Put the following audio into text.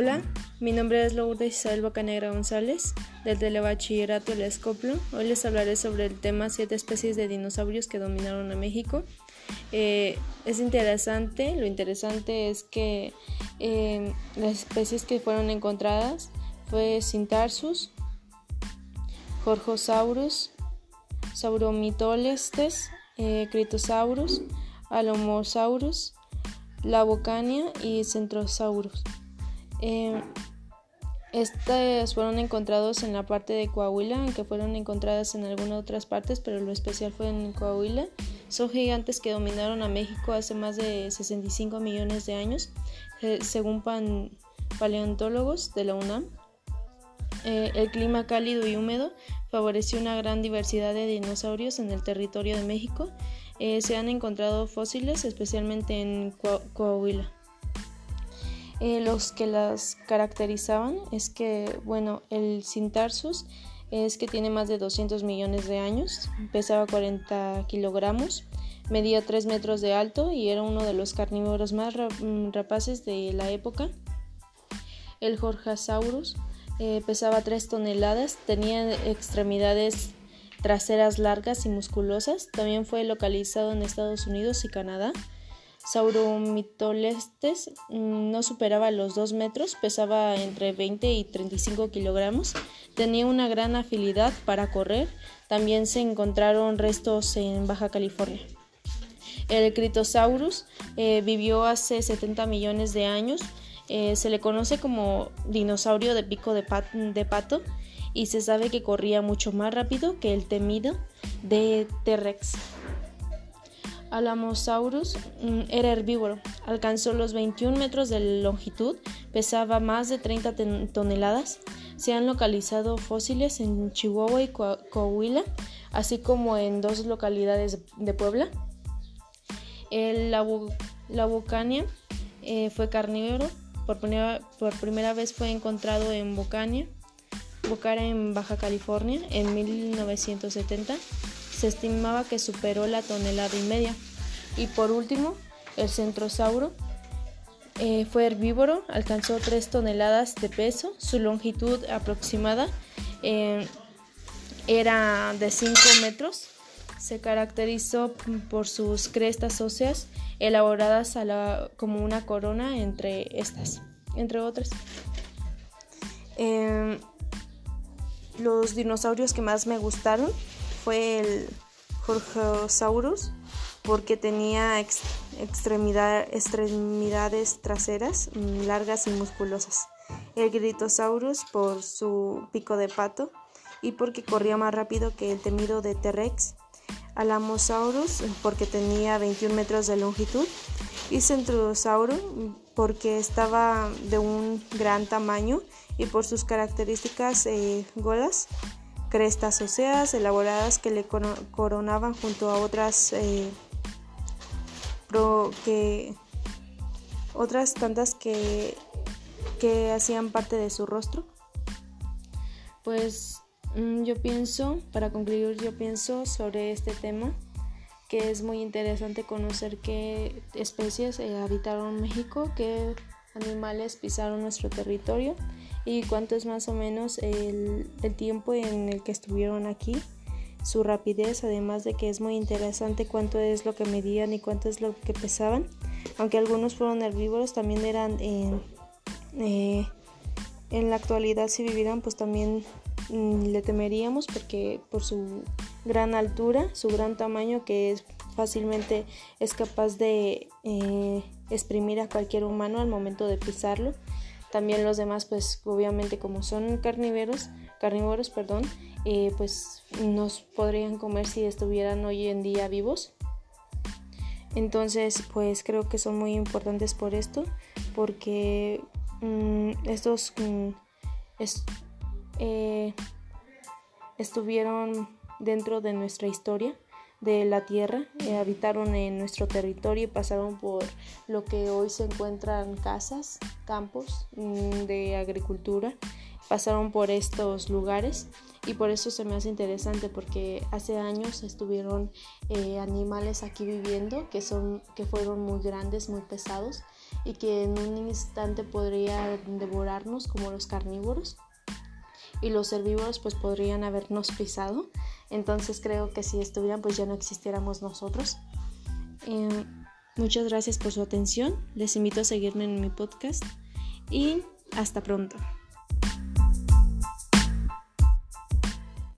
Hola, mi nombre es Lourdes Isabel Bocanegra González, del Telebachillerato El Escoplo. Hoy les hablaré sobre el tema siete especies de dinosaurios que dominaron a México. Eh, es interesante, lo interesante es que eh, las especies que fueron encontradas fue Cintarsus, Jorjosaurus, Sauromitolestes, eh, Critosaurus, Alomosaurus, Labocania y Centrosaurus. Eh, estas fueron encontrados en la parte de Coahuila, aunque fueron encontradas en algunas otras partes, pero lo especial fue en Coahuila. Son gigantes que dominaron a México hace más de 65 millones de años, eh, según paleontólogos de la UNAM. Eh, el clima cálido y húmedo favoreció una gran diversidad de dinosaurios en el territorio de México. se han encontrado fósiles, especialmente en Coahuila. Eh, los que las caracterizaban es que, bueno, el Cintarsus es que tiene más de 200 millones de años, pesaba 40 kilogramos, medía 3 metros de alto y era uno de los carnívoros más mm, rapaces de la época. El Jorjasaurus eh, pesaba 3 toneladas, tenía extremidades traseras largas y musculosas, también fue localizado en Estados Unidos y Canadá. Sauromitolestes mm, no superaba los 2 metros, pesaba entre 20 y 35 kilogramos, tenía una gran agilidad para correr, también se encontraron restos en Baja California. El Critosaurus eh, vivió hace 70 millones de años, eh, se le conoce como dinosaurio de pico de, de pato y se sabe que corría mucho más rápido que el temido de T-Rex. Alamosaurus mm, era herbívoro, alcanzó los 21 metros de longitud, pesaba más de 30 toneladas. Se han localizado fósiles en Chihuahua y Coahuila, así como en dos localidades de Puebla. El, la, eh, fue carnívoro, por primera, por primera, vez fue encontrado en Bocania, Bocara en Baja California en 1970 se estimaba que superó la tonelada y media. Y por último, el centrosauro eh, fue herbívoro, alcanzó 3 toneladas de peso, su longitud aproximada eh, era de 5 metros. Se caracterizó por sus crestas óseas elaboradas como una corona entre estas, entre otras. Eh, los dinosaurios que más me gustaron fue el Jorgosaurus porque tenía extremidades traseras mm, largas y musculosas. El Gritosaurus por su pico de pato y porque corría más rápido que el temido de T-Rex. Alamosaurus porque tenía 21 metros de longitud y Centrosaurus porque estaba de un gran tamaño y por sus características eh, golas crestas óseas elaboradas que le coronaban junto a otras eh, que otras tantas que, que hacían parte de su rostro. Pues mm, yo pienso, para concluir, yo pienso sobre este tema que es muy interesante conocer qué especies eh, habitaron México, qué animales pisaron nuestro territorio y cuánto es más o menos el, tiempo en el que estuvieron aquí, su rapidez, además de que es muy interesante cuánto es lo que medían y cuánto es lo que pesaban. Aunque algunos fueron herbívoros, también eran eh, en la actualidad si vivieran pues también mm, le temeríamos porque por su gran altura, su gran tamaño que es fácilmente es capaz de eh, exprimir a cualquier humano al momento de pisarlo. También los demás, pues obviamente como son carnívoros, carnívoros, perdón, eh, pues nos podrían comer si estuvieran hoy en día vivos. Entonces, pues creo que son muy importantes por esto, porque mm, estos mm, eh, estuvieron dentro de nuestra historia de la tierra, eh, habitaron en nuestro territorio y pasaron por lo que hoy se encuentran casas, campos mm, de agricultura, pasaron por estos lugares y por eso se me hace interesante porque hace años estuvieron eh, animales aquí viviendo que son que fueron muy grandes muy pesados y que en un instante podría devorarnos como los carnívoros y los herbívoros pues podrían habernos pisado. Entonces creo que si estuvieran pues ya no existiéramos nosotros. Em, muchas gracias por su atención. Les invito a seguirme en mi podcast y hasta pronto.